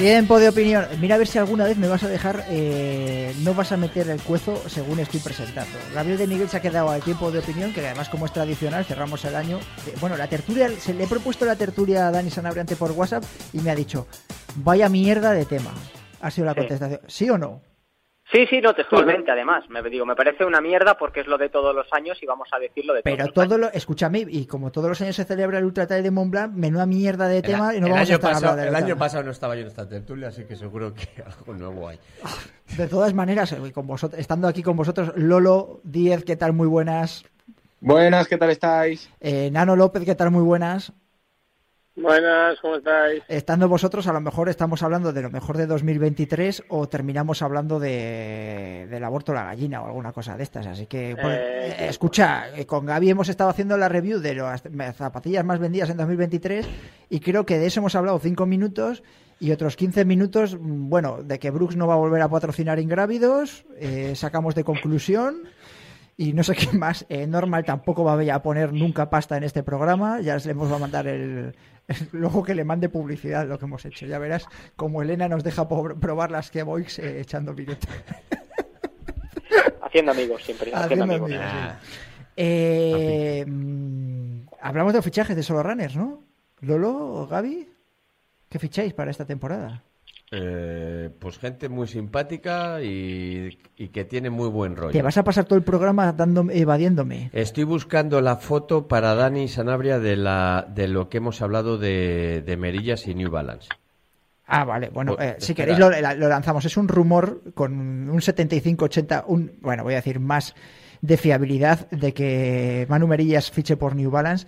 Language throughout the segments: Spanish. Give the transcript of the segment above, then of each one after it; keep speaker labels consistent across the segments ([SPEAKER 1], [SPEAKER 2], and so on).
[SPEAKER 1] Tiempo de opinión. Mira a ver si alguna vez me vas a dejar, eh, no vas a meter el cuezo según estoy presentando. Gabriel de Miguel se ha quedado al tiempo de opinión, que además como es tradicional, cerramos el año. Eh, Bueno, la tertulia, se le he propuesto la tertulia a Dani Sanabriante por WhatsApp y me ha dicho, vaya mierda de tema. Ha sido la contestación. ¿Sí o no?
[SPEAKER 2] Sí, sí, no, textualmente, además. Me digo, me parece una mierda porque es lo de todos los años y vamos a decirlo de todos
[SPEAKER 1] Pero
[SPEAKER 2] los
[SPEAKER 1] todo lo, escúchame, y como todos los años se celebra el Ultra Trail de Mont Blanc, menuda mierda de tema y no
[SPEAKER 3] el
[SPEAKER 1] vamos a estar
[SPEAKER 3] pasado,
[SPEAKER 1] hablando
[SPEAKER 3] el
[SPEAKER 1] del
[SPEAKER 3] año
[SPEAKER 1] tema.
[SPEAKER 3] pasado no estaba yo en esta tertulia, así que seguro que algo nuevo hay.
[SPEAKER 1] De todas maneras, eh, con vosotros, estando aquí con vosotros, Lolo Díez, ¿qué tal? Muy buenas.
[SPEAKER 4] Buenas, ¿qué tal estáis?
[SPEAKER 1] Eh, Nano López, ¿qué tal? Muy buenas.
[SPEAKER 4] Buenas, ¿cómo estáis?
[SPEAKER 1] Estando vosotros, a lo mejor estamos hablando de lo mejor de 2023 o terminamos hablando de, del aborto la gallina o alguna cosa de estas. Así que, bueno,
[SPEAKER 4] Eh,
[SPEAKER 1] eh, escucha, eh, con Gaby hemos estado haciendo la review de las zapatillas más vendidas en 2023 y creo que de eso hemos hablado cinco minutos y otros 15 minutos, mm, bueno, de que Brooks no va a volver a patrocinar ingrávidos, eh, sacamos de conclusión. Y no sé qué más. Eh, Normal tampoco va a poner nunca pasta en este programa. Ya le hemos va a mandar el- Luego que le mande publicidad lo que hemos hecho. Ya verás como Elena nos deja probar las que voy eh, echando viruta.
[SPEAKER 2] Haciendo amigos siempre. Haciendo,
[SPEAKER 1] Haciendo
[SPEAKER 2] amigos.
[SPEAKER 1] amigos, Eh, mm, hablamos de fichajes de solo runners, ¿no? Lolo, Gaby, ¿qué ficháis para esta temporada?
[SPEAKER 3] Eh, pues gente muy simpática y, y que tiene muy buen rollo.
[SPEAKER 1] Te vas a pasar todo el programa dándome, evadiéndome.
[SPEAKER 3] Estoy buscando la foto para Dani Sanabria de, la, de lo que hemos hablado de, de Merillas y New Balance.
[SPEAKER 1] Ah, vale. Bueno,
[SPEAKER 3] Pues,
[SPEAKER 1] eh, si queréis lo, la- lo lanzamos. Es un rumor con un 75-80, un, bueno, voy a decir más de fiabilidad de que Manu Merillas fiche por New Balance.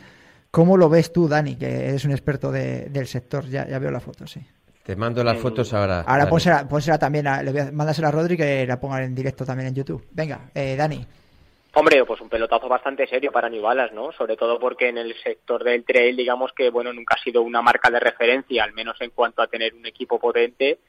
[SPEAKER 1] ¿Cómo lo ves tú, Dani, que eres un experto de- del sector? Ya, ya veo la foto, sí.
[SPEAKER 3] Te mando las fotos ahora.
[SPEAKER 1] Ahora pónsela, pónsela también, a, le voy a, mándasela a Rodri que la pongan en directo también en YouTube. Venga, eh, Dani.
[SPEAKER 2] Hombre, pues un pelotazo bastante serio para New Balance, ¿no? Sobre todo porque en el sector del trail, digamos que, bueno, nunca ha sido una marca de referencia, al menos en cuanto a tener un equipo potente,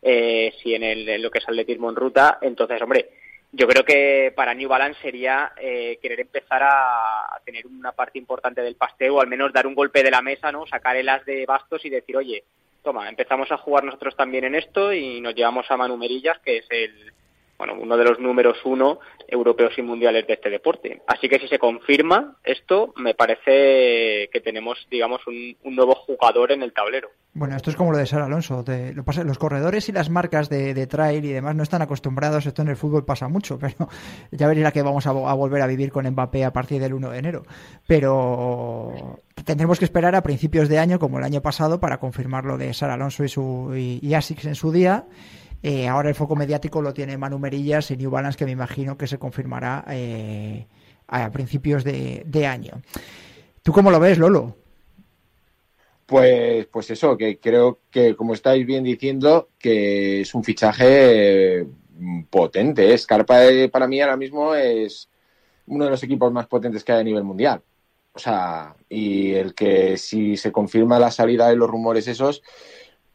[SPEAKER 2] eh, si en, el, en lo que es atletismo en ruta. Entonces, hombre, yo creo que para New Balance sería eh, querer empezar a, a tener una parte importante del pastel o al menos dar un golpe de la mesa, ¿no? Sacar el as de bastos y decir, oye, toma, empezamos a jugar nosotros también en esto y nos llevamos a Manu Merillas, que es el, bueno, uno de los números uno europeos y mundiales de este deporte. Así que si se confirma esto, me parece que tenemos, digamos, un, nuevo jugador en el tablero.
[SPEAKER 1] Bueno, esto es como lo de Sara Alonso. lo pasa, los corredores y las marcas de, trail y demás no están acostumbrados. Esto en el fútbol pasa mucho, pero ya veréis que vamos a, volver a vivir con Mbappé a partir del 1 de enero. Pero tendremos que esperar a principios de año, como el año pasado, para confirmar lo de Sara Alonso y, su, y Asics en su día eh, ahora el foco mediático lo tiene Manu Merillas y New Balance, que me imagino que se confirmará eh, a principios de, año. ¿Tú cómo lo ves, Lolo?
[SPEAKER 4] Pues, pues eso, que creo que, como estáis bien diciendo, que es un fichaje mm, potente. Scarpa eh, para mí ahora mismo es uno de los equipos más potentes que hay a nivel mundial. O sea, y el que si se confirma la salida de los rumores esos,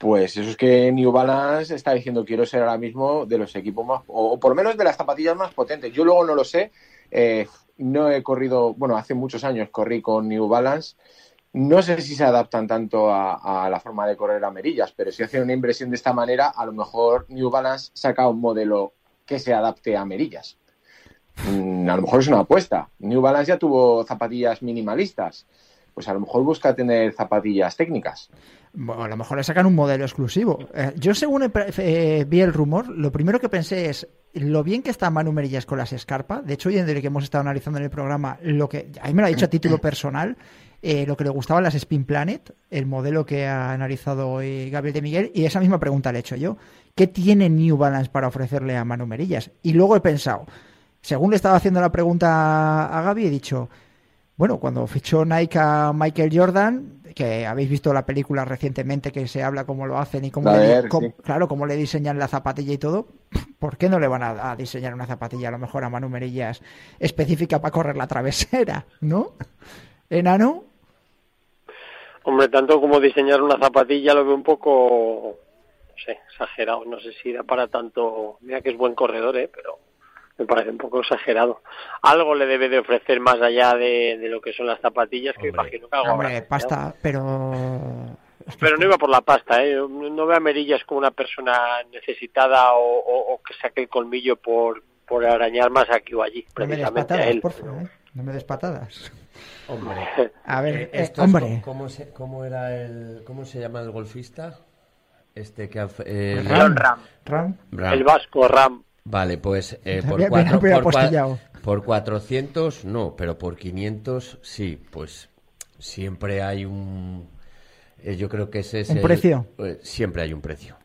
[SPEAKER 4] pues eso es que New Balance está diciendo quiero ser ahora mismo de los equipos más, o, por lo menos de las zapatillas más potentes. Yo luego no lo sé, eh, no he corrido, bueno, hace muchos años corrí con New Balance. No sé si se adaptan tanto a, la forma de correr a merillas, pero si hacen una inversión de esta manera, a lo mejor New Balance saca un modelo que se adapte a merillas. Mm, a lo mejor es una apuesta. New Balance ya tuvo zapatillas minimalistas. Pues a lo mejor busca tener zapatillas técnicas.
[SPEAKER 1] Bueno, a lo mejor le sacan un modelo exclusivo. Eh, yo, según eh, vi el rumor, lo primero que pensé es lo bien que está Manu Merillas con las Escarpa. De hecho, hoy en el que hemos estado analizando en el programa, lo que a mí me lo ha dicho a título personal, eh, lo que le gustaban las Spin Planet, el modelo que ha analizado hoy Gabriel de Miguel, y esa misma pregunta le he hecho yo. ¿Qué tiene New Balance para ofrecerle a Manu Merillas? Y luego he pensado, según le estaba haciendo la pregunta a Gaby, he dicho, bueno, cuando fichó Nike a Michael Jordan, que habéis visto la película recientemente que se habla cómo lo hacen y cómo, le, claro, cómo le diseñan la zapatilla y todo, ¿por qué no le van a, diseñar una zapatilla a lo mejor a Manu Merillas específica para correr la travesera, ¿no? ¿Enano?
[SPEAKER 5] Hombre, tanto como diseñar una zapatilla lo veo un poco, no sé, exagerado. No sé si da para tanto. Mira que es buen corredor, ¿eh? Pero me parece un poco exagerado. Algo le debe de ofrecer más allá de, lo que son las zapatillas, que imagino que algo
[SPEAKER 1] Hombre, pasta, pero...
[SPEAKER 5] Pero no iba por la pasta, ¿eh? No veo a Merillas como una persona necesitada o, que saque el colmillo por, por arañar más aquí o allí, precisamente
[SPEAKER 1] no me
[SPEAKER 5] a él.
[SPEAKER 1] Por favor, ¿eh? No me des patadas.
[SPEAKER 3] Hombre,
[SPEAKER 1] a ver, eh, hombre.
[SPEAKER 3] ¿cómo, se, ¿Cómo era el, cómo se llama el golfista? Este que eh,
[SPEAKER 5] Ram. Ram. El vasco Ram.
[SPEAKER 3] Vale, pues eh, por, cuatro, por, 400 no, pero por 500 sí, pues siempre hay un... Eh, yo creo que ese es...
[SPEAKER 1] ¿Un precio?
[SPEAKER 3] Eh, siempre hay un precio,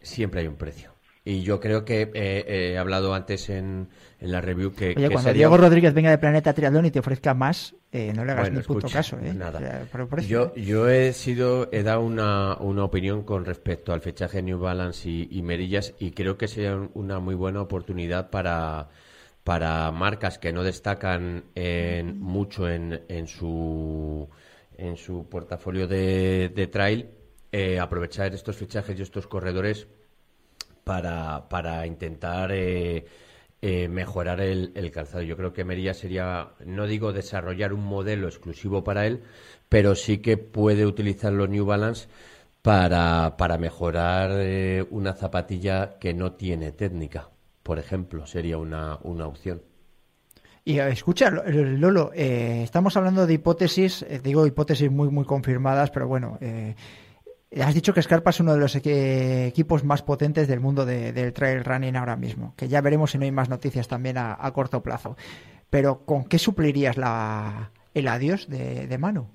[SPEAKER 3] siempre hay un precio. Y yo creo que he hablado antes en, en la review que...
[SPEAKER 1] Oye, cuando Diego Rodríguez venga de Planeta Triatlón y te ofrezca más, eh, no le hagas ni puto caso. ¿eh?
[SPEAKER 3] Nada. yo, yo he sido he dado una, una, opinión con respecto al fechaje New Balance y, Merillas y creo que sería una muy buena oportunidad para, para marcas que no destacan en, mucho en, en, su, en su portafolio de, de trail, eh, aprovechar estos fichajes y estos corredores para, para intentar... Eh, eh, mejorar el, calzado. Yo creo que Merilla sería, no digo desarrollar un modelo exclusivo para él, pero sí que puede utilizar los New Balance para, para mejorar eh, una zapatilla que no tiene técnica, por ejemplo, sería una, una opción.
[SPEAKER 1] Y eh, escucha, Lolo, estamos hablando de hipótesis, digo hipótesis muy, muy confirmadas, pero bueno, Has dicho que Scarpa es uno de los equipos más potentes del mundo del trail running ahora mismo, que ya veremos si no hay más noticias también a, corto plazo. Pero ¿con qué suplirías la, el adiós de, de Manu?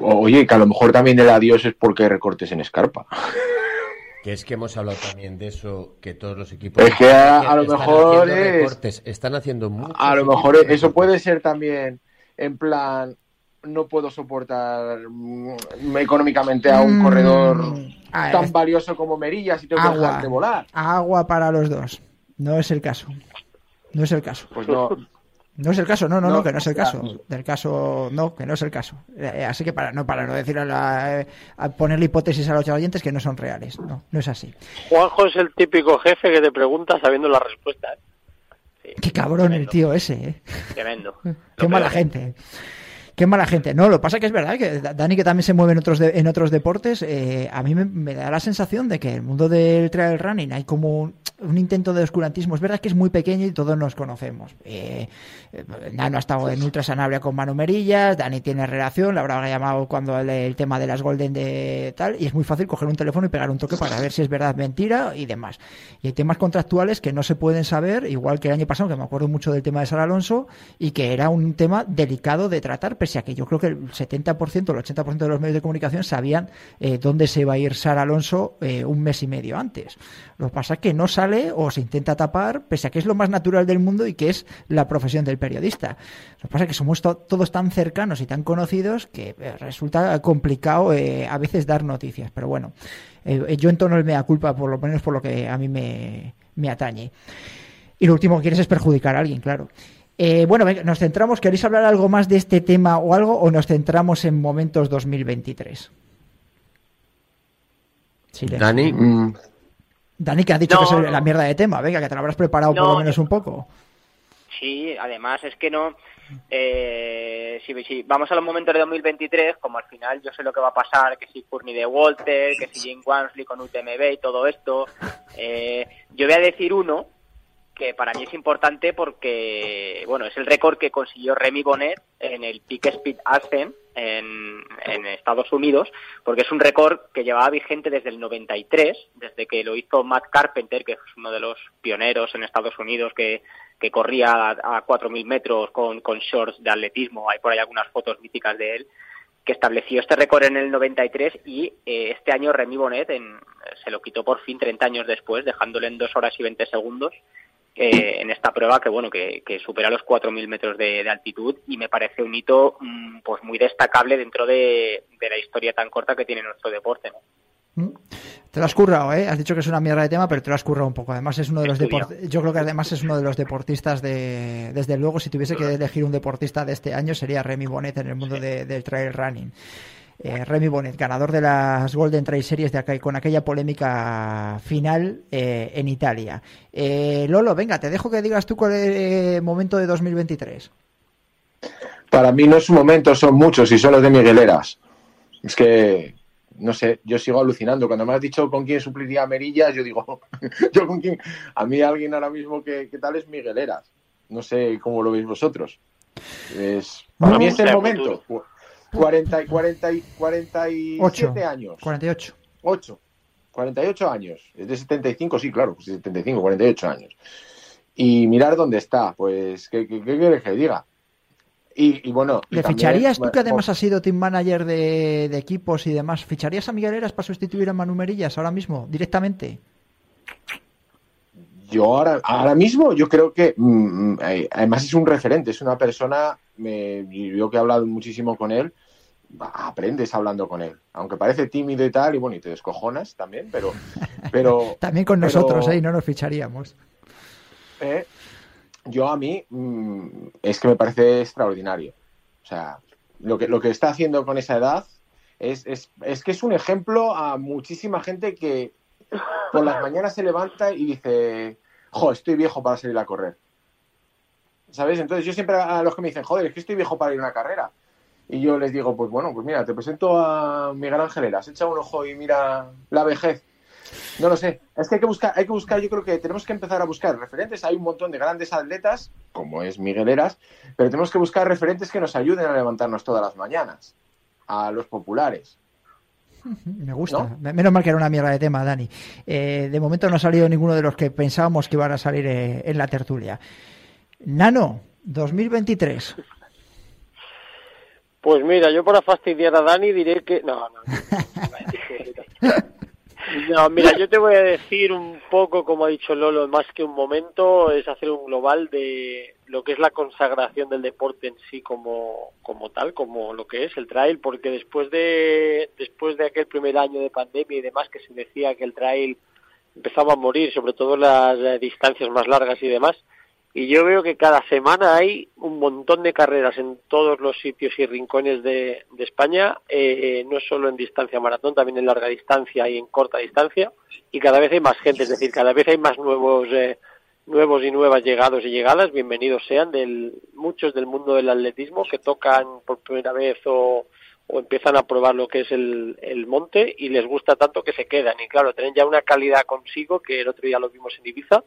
[SPEAKER 4] Oye, que a lo mejor también el adiós es porque hay recortes en Scarpa.
[SPEAKER 3] Que es que hemos hablado también de eso, que todos los equipos.
[SPEAKER 4] Es que a, lo mejor
[SPEAKER 3] están haciendo mucho.
[SPEAKER 4] A lo mejor eso puede ser también en plan no puedo soportar mm, económicamente a un mm, corredor tan valioso como Merillas y tengo que dejar de volar.
[SPEAKER 1] Agua para los dos. No es el caso. No es el caso.
[SPEAKER 4] Pues no.
[SPEAKER 1] No es el caso, no, no, no, que no es el caso. Del caso, no, que no es el caso. Eh, así que para no, para no decir a, la, a ponerle hipótesis a los oyentes que no son reales. No, no es así.
[SPEAKER 5] Juanjo es el típico jefe que te pregunta sabiendo la respuesta.
[SPEAKER 1] ¿eh? Qué cabrón el tío ese, ¿eh?
[SPEAKER 2] Tremendo.
[SPEAKER 1] Qué mala gente. Qué mala gente. No, lo pasa que es verdad que Dani, que también se mueve en otros, en otros deportes, eh, a mí me, da la sensación de que el mundo del trail running hay como un intento de oscurantismo. Es verdad que es muy pequeño y todos nos conocemos. Eh, eh, Nano ha estado en Ultra Sanabria con Manu Merillas, Dani tiene relación, la habrá llamado cuando el, el, tema de las Golden de tal, y es muy fácil coger un teléfono y pegar un toque para ver si es verdad, mentira y demás. Y hay temas contractuales que no se pueden saber, igual que el año pasado, que me acuerdo mucho del tema de Sara Alonso, y que era un tema delicado de tratar, pese a que yo creo que el 70% o el 80% de los medios de comunicación sabían eh, dónde se iba a ir Sara Alonso eh, un mes y medio antes. Lo que pasa es que no sale o se intenta tapar, pese a que es lo más natural del mundo y que es la profesión del periodista. Lo que pasa es que somos to todos tan cercanos y tan conocidos que eh, resulta complicado a veces dar noticias. Pero bueno, yo entono el mea culpa, por lo menos por lo que a mí me, me atañe. Y lo último que quieres es perjudicar a alguien, claro. Eh, bueno, venga, nos centramos. ¿Queréis hablar algo más de este tema o algo o nos centramos en momentos 2023?
[SPEAKER 3] Silencio. Dani.
[SPEAKER 4] Mm,
[SPEAKER 1] Dani, que ha dicho
[SPEAKER 2] No,
[SPEAKER 1] que es la mierda de tema. Venga, que te lo habrás preparado por lo menos un poco.
[SPEAKER 2] Sí, además es que no. Eh, si, si vamos a los momentos de 2023, como al final yo sé lo que va a pasar, que si Courtney de Walter, que si Jane Wansley con UTMB y todo esto, eh, yo voy a decir uno que para mí es importante porque, bueno, es el récord que consiguió Remy Bonnet en el Peak Speed Ascent en, Estados Unidos, porque es un récord que llevaba vigente desde el 93, desde que lo hizo Matt Carpenter, que es uno de los pioneros en Estados Unidos que, que corría a, a 4.000 metros con, con shorts de atletismo. Hay por ahí algunas fotos míticas de él que estableció este récord en el 93 y eh, este año Remy Bonnet en- se lo quitó por fin 30 años después, dejándole en 2 horas y 20 segundos eh, en esta prueba que bueno que, que supera los 4.000 metros de, de altitud y me parece un hito mm, pues muy destacable dentro de, de la historia tan corta que tiene nuestro deporte. ¿no?
[SPEAKER 1] ¿Mm? Te lo has currado, ¿eh? Has dicho que es una mierda de tema, pero te lo has currado un poco. Además, es uno de los
[SPEAKER 2] Estudiado.
[SPEAKER 1] deport- Yo creo que además es uno de los deportistas de. Desde luego, si tuviese que elegir un deportista de este año, sería Remy Bonnet en el mundo de- del trail running. Eh, Remy Bonnet, ganador de las Golden Trail Series de acá, con aquella polémica final eh, en Italia. Eh, Lolo, venga, te dejo que digas tú cuál es el momento de 2023.
[SPEAKER 4] Para mí no es un momento, son muchos y son los de Migueleras. Es que, no sé, yo sigo alucinando. Cuando me has dicho con quién supliría a Merillas, yo digo, yo con quién. A mí alguien ahora mismo que, que tal es Migueleras. No sé cómo lo veis vosotros. Es, para
[SPEAKER 1] No,
[SPEAKER 4] mí es el momento. 40, y- 40, y- 47
[SPEAKER 1] Ocho.
[SPEAKER 4] años.
[SPEAKER 1] 48.
[SPEAKER 4] 8. 48 años. Es de 75, sí, claro, pues 75, 48 años. Y mirar dónde está, pues, ¿qué, qué, qué quieres que diga? Y, y bueno. y
[SPEAKER 1] ¿Le
[SPEAKER 4] también,
[SPEAKER 1] ficharías tú, que además has sido team manager de, de equipos y demás, ficharías a Miguel Eras para sustituir a Manu Merillas ahora mismo, directamente?
[SPEAKER 4] Yo ahora, ahora mismo, yo creo que, mm, mm, eh, además es un referente, es una persona, me, yo que he hablado muchísimo con él, aprendes hablando con él, aunque parece tímido y tal, y bueno, y te descojonas también, pero, pero
[SPEAKER 1] También con
[SPEAKER 4] pero-
[SPEAKER 1] nosotros, ¿eh? Y no nos ficharíamos.
[SPEAKER 4] Eh, yo a mí mm, es que me parece extraordinario. O sea, lo que, lo que está haciendo con esa edad es, es, es que es un ejemplo a muchísima gente que por las mañanas se levanta y dice, jo, estoy viejo para salir a correr. ¿Sabes? Entonces yo siempre a los que me dicen, joder, es que estoy viejo para ir a una carrera. Y yo les digo, pues bueno, pues mira, te presento a Miguel Ángel Heras, echa un ojo y mira la vejez. No lo sé. Es que hay que buscar, hay que buscar, yo creo que tenemos que empezar a buscar referentes. Hay un montón de grandes atletas, como es Miguel Heras, pero tenemos que buscar referentes que nos ayuden a levantarnos todas las mañanas. A los populares.
[SPEAKER 1] Me gusta.
[SPEAKER 4] ¿No?
[SPEAKER 1] Me- Menos mal que era una mierda de tema, Dani. Eh, de momento no ha salido ninguno de los que pensábamos que iban a salir eh, en la tertulia. Nano, 2023.
[SPEAKER 5] Pues mira, yo para fastidiar a Dani diré que... No, no. No, mira, yo te voy a decir un poco, como ha dicho Lolo, más que un momento, es hacer un global de lo que es la consagración del deporte en sí como, como tal, como lo que es el trail, porque después de, después de aquel primer año de pandemia y demás que se decía que el trail empezaba a morir, sobre todo las distancias más largas y demás, y yo veo que cada semana hay un montón de carreras en todos los sitios y rincones de, de España, eh, no solo en distancia maratón, también en larga distancia y en corta distancia, y cada vez hay más gente, es decir, cada vez hay más nuevos eh, nuevos y nuevas llegados y llegadas, bienvenidos sean, del muchos del mundo del atletismo que tocan por primera vez o, o empiezan a probar lo que es el, el monte y les gusta tanto que se quedan. Y claro, tienen ya una calidad consigo que el otro día lo vimos en Ibiza,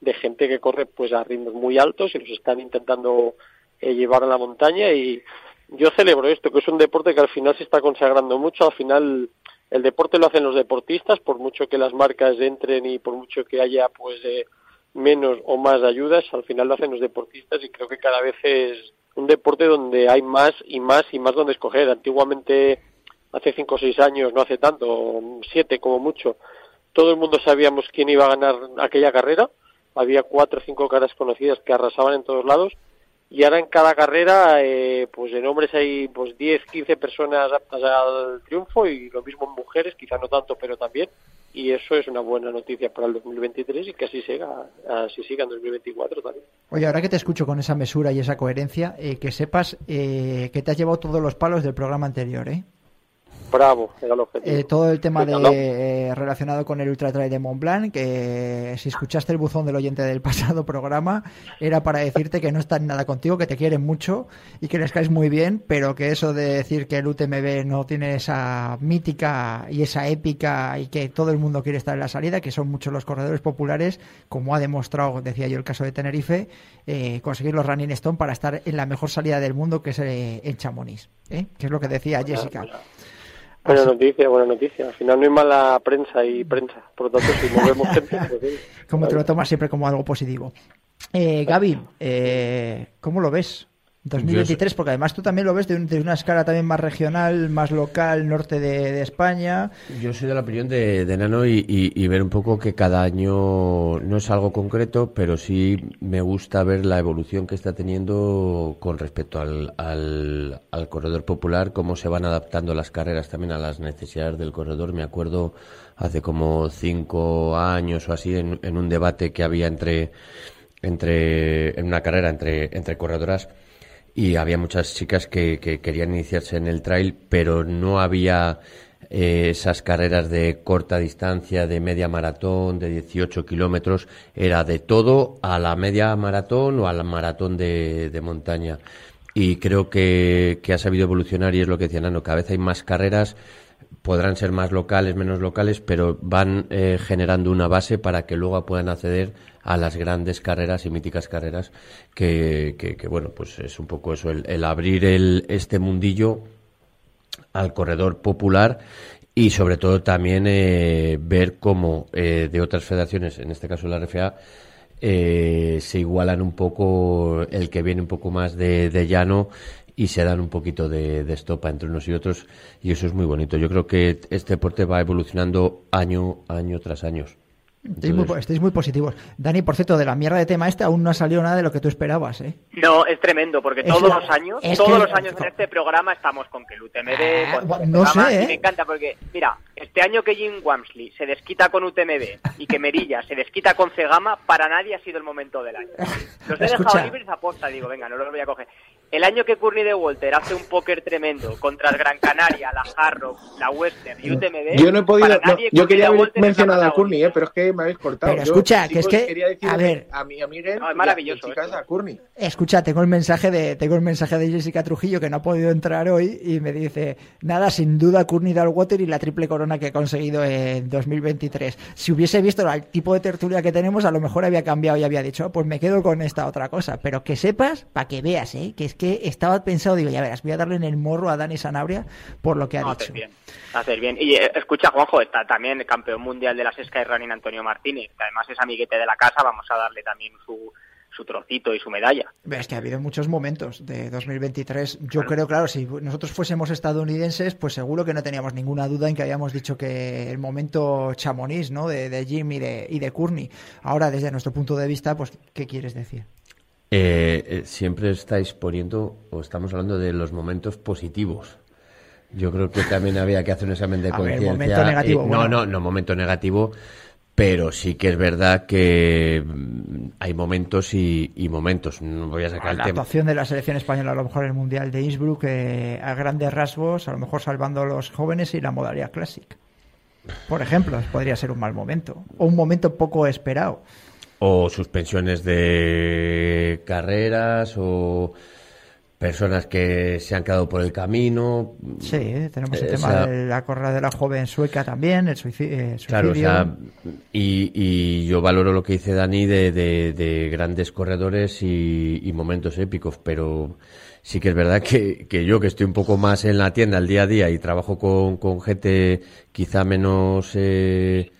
[SPEAKER 5] de gente que corre pues a ritmos muy altos y los están intentando eh, llevar a la montaña y yo celebro esto, que es un deporte que al final se está consagrando mucho, al final el deporte lo hacen los deportistas, por mucho que las marcas entren y por mucho que haya pues eh, menos o más ayudas, al final lo hacen los deportistas y creo que cada vez es un deporte donde hay más y más y más donde escoger. Antiguamente, hace cinco o seis años, no hace tanto, siete como mucho, todo el mundo sabíamos quién iba a ganar aquella carrera. Había cuatro o cinco caras conocidas que arrasaban en todos lados. Y ahora en cada carrera, eh, pues en hombres hay pues 10, 15 personas aptas al triunfo y lo mismo en mujeres, quizá no tanto, pero también y eso es una buena noticia para el 2023 y que así siga, así siga en 2024 también.
[SPEAKER 1] Oye, ahora que te escucho con esa mesura y esa coherencia, eh, que sepas eh, que te has llevado todos los palos del programa anterior, ¿eh?
[SPEAKER 5] Bravo, era el objetivo.
[SPEAKER 1] Eh, todo el tema de, eh, relacionado con el Ultra Trail de Mont Blanc, que si escuchaste el buzón del oyente del pasado programa, era para decirte que no están nada contigo, que te quieren mucho y que les caes muy bien, pero que eso de decir que el UTMB no tiene esa mítica y esa épica y que todo el mundo quiere estar en la salida, que son muchos los corredores populares, como ha demostrado, decía yo, el caso de Tenerife, eh, conseguir los Running Stone para estar en la mejor salida del mundo, que es en Chamonix, que es lo que decía Jessica.
[SPEAKER 5] Buena noticia, buena noticia. Al final no hay mala prensa y prensa. Por lo tanto, si movemos gente... Pues,
[SPEAKER 1] como te lo tomas siempre como algo positivo. Eh, Gaby, eh, ¿cómo lo ves? 2023, porque además tú también lo ves de, una escala también más regional, más local, norte de, España.
[SPEAKER 3] Yo soy de la opinión de, Nano y, ver un poco que cada año no es algo concreto, pero sí me gusta ver la evolución que está teniendo con respecto al, al, corredor popular, cómo se van adaptando las carreras también a las necesidades del corredor. Me acuerdo hace como cinco años o así en, en un debate que había entre, entre en una carrera entre, entre corredoras y había muchas chicas que, querían iniciarse en el trail, pero no había eh, esas carreras de corta distancia, de media maratón, de 18 kilómetros, era de todo a la media maratón o a la maratón de, montaña. Y creo que, ha sabido evolucionar y es lo que decía Nano, cada vez hay más carreras, podrán ser más locales, menos locales, pero van eh, generando una base para que luego puedan acceder a las grandes carreras y míticas carreras que, que, bueno, pues es un poco eso, el, abrir el, este mundillo al corredor popular y sobre todo también eh, ver cómo eh, de otras federaciones, en este caso la RFA, eh, se igualan un poco el que viene un poco más de, de llano y se dan un poquito de, de, estopa entre unos y otros y eso es muy bonito. Yo creo que este deporte va evolucionando año, año tras año.
[SPEAKER 1] Estáis muy, positivos. Dani, por cierto, de la mierda de tema este aún no ha salido nada de lo que tú esperabas, ¿eh?
[SPEAKER 2] No, es tremendo, porque todos los años, todos los años en este programa estamos con que el UTMB...
[SPEAKER 1] Ah, no sé, ¿eh?
[SPEAKER 2] me encanta, porque, mira, este año que Jim Wamsley se desquita con UTMB y que Merilla se desquita con Cegama, para nadie ha sido el momento del año. Los he dejado libres a posta, digo, venga, no los voy a coger. El año que Courtney de Walter hace un póker tremendo contra el Gran Canaria, la Harrow, la Western y UTMB.
[SPEAKER 4] Yo no he podido. yo quería haber mencionado a Courtney, ¿eh? pero es que me habéis cortado.
[SPEAKER 1] Pero escucha, que es que. a ver.
[SPEAKER 4] A mi amiga.
[SPEAKER 2] No, es maravilloso.
[SPEAKER 4] a Courtney.
[SPEAKER 1] Escucha, tengo el mensaje de tengo el mensaje de Jessica Trujillo que no ha podido entrar hoy y me dice: Nada, sin duda, Courtney Dalwater y la triple corona que ha conseguido en 2023. Si hubiese visto el tipo de tertulia que tenemos, a lo mejor había cambiado y había dicho: oh, Pues me quedo con esta otra cosa. Pero que sepas, para que veas, ¿eh? Que es que estaba pensado, digo, ya verás, voy a darle en el morro a Dani Sanabria por lo que ha dicho.
[SPEAKER 2] Hacer bien, hacer bien. Y eh, escucha, Juanjo, está también el campeón mundial de las Sky Running Antonio Martínez, que además es amiguete de la casa, vamos a darle también su, su trocito y su medalla.
[SPEAKER 1] Es que ha habido muchos momentos de 2023. Yo creo, claro, si nosotros fuésemos estadounidenses, pues seguro que no teníamos ninguna duda en que habíamos dicho que el momento chamonix, ¿no? De, de Jim y de, y de Courtney. Ahora, desde nuestro punto de vista, pues, ¿qué quieres decir?
[SPEAKER 3] Eh, eh, siempre estáis poniendo, o estamos hablando de los momentos positivos. Yo creo que también había que hacer un examen de conciencia.
[SPEAKER 1] Eh,
[SPEAKER 3] no, no, no momento negativo, pero sí que es verdad que mm, hay momentos y, momentos. No voy a sacar
[SPEAKER 1] la
[SPEAKER 3] el tema.
[SPEAKER 1] actuación de la selección española, a lo mejor en el Mundial de Innsbruck, a grandes rasgos, a lo mejor salvando a los jóvenes y la modalidad clásica. Por ejemplo, podría ser un mal momento, o un momento poco esperado
[SPEAKER 3] o suspensiones de carreras o personas que se han quedado por el camino.
[SPEAKER 1] Sí, tenemos el
[SPEAKER 3] Eh,
[SPEAKER 1] tema de la corrida de la joven sueca también, el eh, suicidio.
[SPEAKER 3] Claro, o sea, y, y yo valoro lo que dice Dani de, de- de grandes corredores y, y momentos épicos, pero sí que es verdad que, que yo que estoy un poco más en la tienda el día a día y trabajo con, con gente quizá menos eh,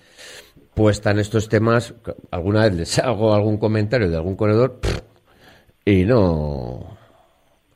[SPEAKER 3] puesta en estos temas, alguna vez les hago algún comentario de algún corredor pff, y no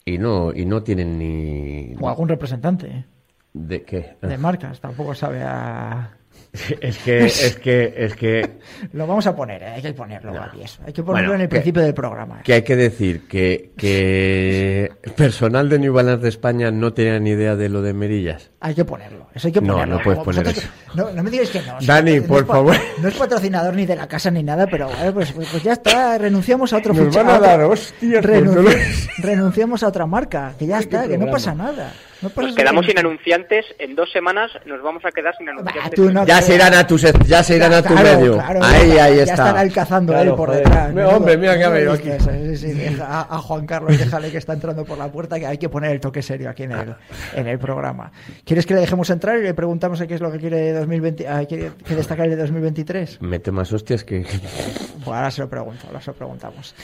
[SPEAKER 3] y no y no tienen ni
[SPEAKER 1] O algún representante
[SPEAKER 3] de qué
[SPEAKER 1] de marcas, tampoco sabe a...
[SPEAKER 3] es que es que es que
[SPEAKER 1] Lo vamos a poner, ¿eh? hay que ponerlo, Gaby, eso. Hay que ponerlo
[SPEAKER 3] Bueno,
[SPEAKER 1] en el
[SPEAKER 3] que-
[SPEAKER 1] principio del programa.
[SPEAKER 3] que hay que decir que, que personal de New Balance de España no tenía ni idea de lo de Merillas.
[SPEAKER 1] Hay que ponerlo, eso hay que
[SPEAKER 3] No,
[SPEAKER 1] ponerlo.
[SPEAKER 3] no puedes
[SPEAKER 1] Como
[SPEAKER 3] poner
[SPEAKER 1] vosotros- No, no me digáis que no.
[SPEAKER 3] Dani,
[SPEAKER 1] no
[SPEAKER 3] por favor.
[SPEAKER 1] No es patrocinador ni de la casa ni nada, pero bueno, pues, pues- pues ya está, renunciamos a otro
[SPEAKER 3] Nos van a
[SPEAKER 1] otro-
[SPEAKER 3] dar hostias por
[SPEAKER 1] renunci-
[SPEAKER 3] solo-
[SPEAKER 1] Renunciamos a otra marca, que ya está, que no pasa nada. No
[SPEAKER 2] Nos quedamos sin anunciantes. En dos semanas nos vamos a quedar sin anunciantes.
[SPEAKER 1] no
[SPEAKER 3] Ya se irán a tu, ya se irán a tu
[SPEAKER 1] Claro,
[SPEAKER 3] medio.
[SPEAKER 1] claro,
[SPEAKER 3] ahí,
[SPEAKER 1] ya,
[SPEAKER 3] ahí
[SPEAKER 1] ya
[SPEAKER 3] está.
[SPEAKER 1] estará alcanzando
[SPEAKER 3] Claro,
[SPEAKER 1] él por
[SPEAKER 3] joder.
[SPEAKER 1] detrás.
[SPEAKER 3] Hombre, mira que ha venido aquí.
[SPEAKER 1] sí, sí, deja a, a Juan Carlos, déjale que está entrando por la puerta, que hay que poner el toque serio aquí en el, en el programa. ¿Quieres que le dejemos entrar y le preguntamos qué es lo que quiere de 2020, ah, quiere- que destacar de 2023?
[SPEAKER 3] Mete más hostias que.
[SPEAKER 1] Pues ahora se lo pregunto, ahora se lo preguntamos.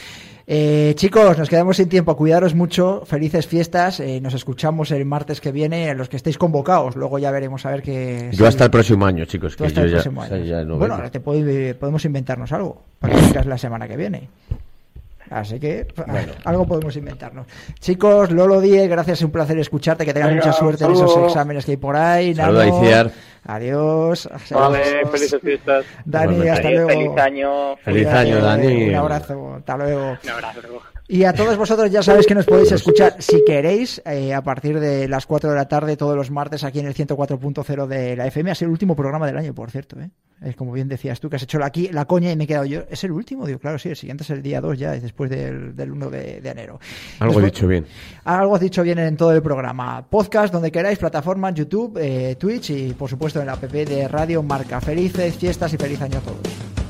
[SPEAKER 1] Eh, chicos, nos quedamos sin tiempo. Cuidaros mucho. Felices fiestas. eh, nos escuchamos el martes que viene. Los que estéis convocados. Luego ya veremos a ver qué.
[SPEAKER 3] Yo hasta el próximo año, chicos. Que
[SPEAKER 1] hasta
[SPEAKER 3] yo
[SPEAKER 1] el
[SPEAKER 3] ya,
[SPEAKER 1] próximo año.
[SPEAKER 3] ya no
[SPEAKER 1] bueno, ahora te puede- podemos inventarnos algo para que vengas la semana que viene. Así que algo podemos inventarnos. Chicos, Lolo Díez, gracias, un placer escucharte, que tengas
[SPEAKER 5] Venga,
[SPEAKER 1] mucha suerte en esos exámenes que hay por ahí.
[SPEAKER 3] Saluda.
[SPEAKER 1] Adiós.
[SPEAKER 5] Vale,
[SPEAKER 1] Adiós.
[SPEAKER 5] felices fiestas.
[SPEAKER 1] Dani, hasta luego.
[SPEAKER 2] Feliz año.
[SPEAKER 3] Feliz año, Dani.
[SPEAKER 1] Un abrazo, hasta luego.
[SPEAKER 2] Un abrazo.
[SPEAKER 1] Y a todos vosotros ya sabéis que nos podéis escuchar si queréis eh, a partir de las 4 de la tarde todos los martes aquí en el 104.0 de la FM. Ha sido el último programa del año, por cierto. ¿eh? Es como bien decías tú, que has hecho la, aquí la coña y me he quedado yo. ¿Es el último? Digo, claro, sí, el siguiente es el día 2 ya, es después del, del 1 de, de enero.
[SPEAKER 3] Algo
[SPEAKER 1] Después-
[SPEAKER 3] dicho bien.
[SPEAKER 1] Algo has dicho bien en todo el programa. Podcast, donde queráis, plataformas, YouTube, eh, Twitch y por supuesto en la app de Radio Marca. Felices fiestas y feliz año a todos.